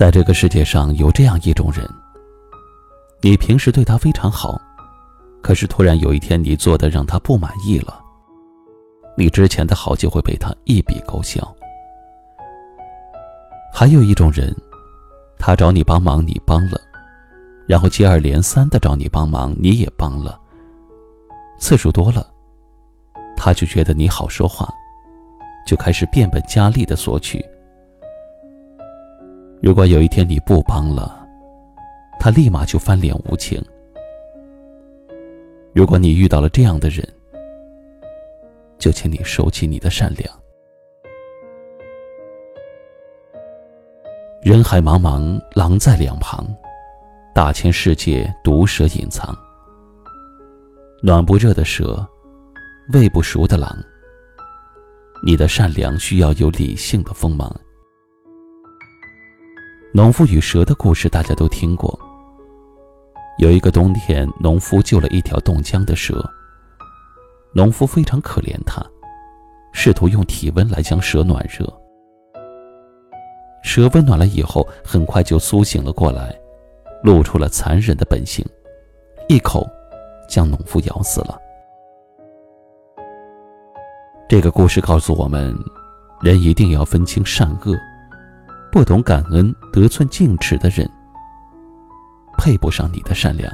在这个世界上有这样一种人，你平时对他非常好，可是突然有一天你做的让他不满意了，你之前的好就会被他一笔勾销。还有一种人，他找你帮忙你帮了，然后接二连三的找你帮忙你也帮了，次数多了，他就觉得你好说话，就开始变本加厉的索取。如果有一天你不帮了，他立马就翻脸无情。如果你遇到了这样的人，就请你收起你的善良。人海茫茫，狼在两旁，大千世界，毒蛇隐藏。暖不热的蛇，喂不熟的狼。你的善良需要有理性的锋芒。农夫与蛇的故事大家都听过。有一个冬天，农夫救了一条冻僵的蛇。农夫非常可怜它，试图用体温来将蛇暖热。蛇温暖了以后，很快就苏醒了过来，露出了残忍的本性，一口将农夫咬死了。这个故事告诉我们，人一定要分清善恶。不懂感恩、得寸进尺的人，配不上你的善良。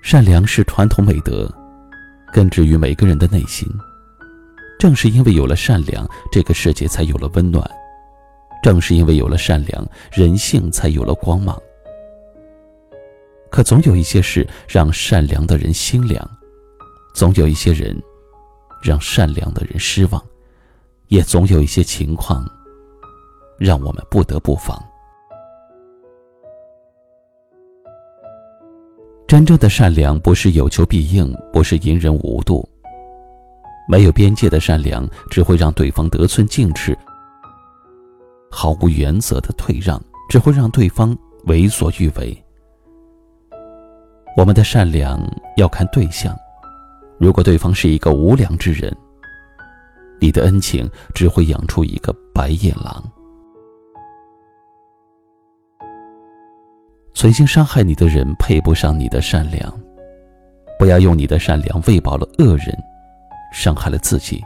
善良是传统美德，根植于每个人的内心。正是因为有了善良，这个世界才有了温暖；正是因为有了善良，人性才有了光芒。可总有一些事让善良的人心凉，总有一些人让善良的人失望。也总有一些情况，让我们不得不防。真正的善良不是有求必应，不是隐忍无度。没有边界的善良，只会让对方得寸进尺；毫无原则的退让，只会让对方为所欲为。我们的善良要看对象，如果对方是一个无良之人。你的恩情只会养出一个白眼狼。存心伤害你的人配不上你的善良，不要用你的善良喂饱了恶人，伤害了自己。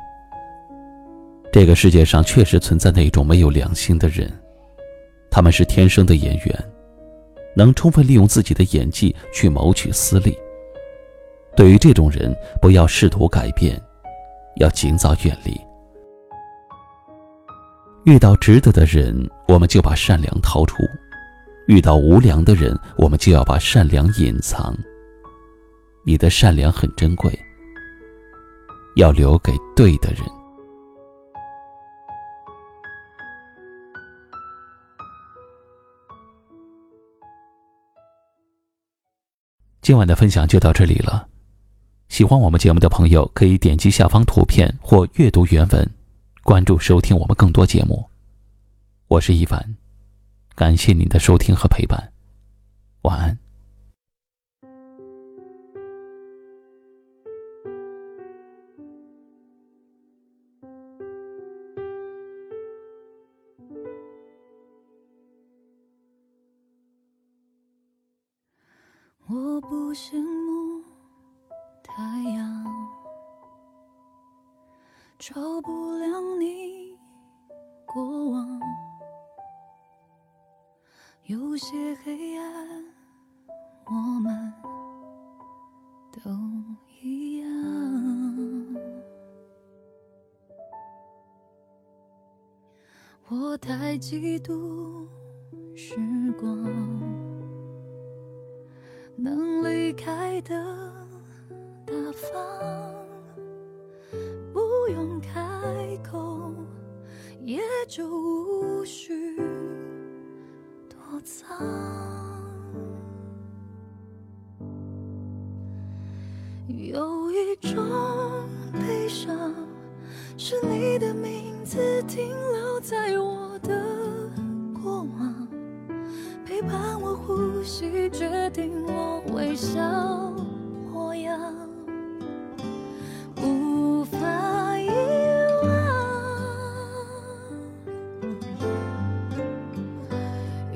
这个世界上确实存在那种没有良心的人，他们是天生的演员，能充分利用自己的演技去谋取私利。对于这种人，不要试图改变。要尽早远离。遇到值得的人，我们就把善良掏出；遇到无良的人，我们就要把善良隐藏。你的善良很珍贵，要留给对的人。今晚的分享就到这里了。喜欢我们节目的朋友，可以点击下方图片或阅读原文，关注收听我们更多节目。我是一凡，感谢您的收听和陪伴，晚安。我不羡照不亮你过往，有些黑暗，我们都一样。我太嫉妒时光能离开的。大方，不用开口。也就无需躲藏。有一种悲伤，是你的名字停留在我的过往，陪伴我呼吸，决定我微笑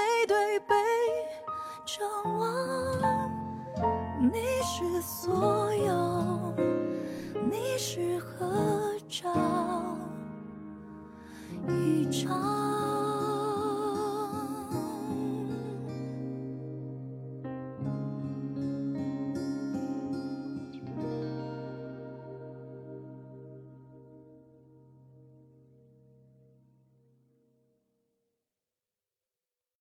背对背张望。你是所有，你是合照一张。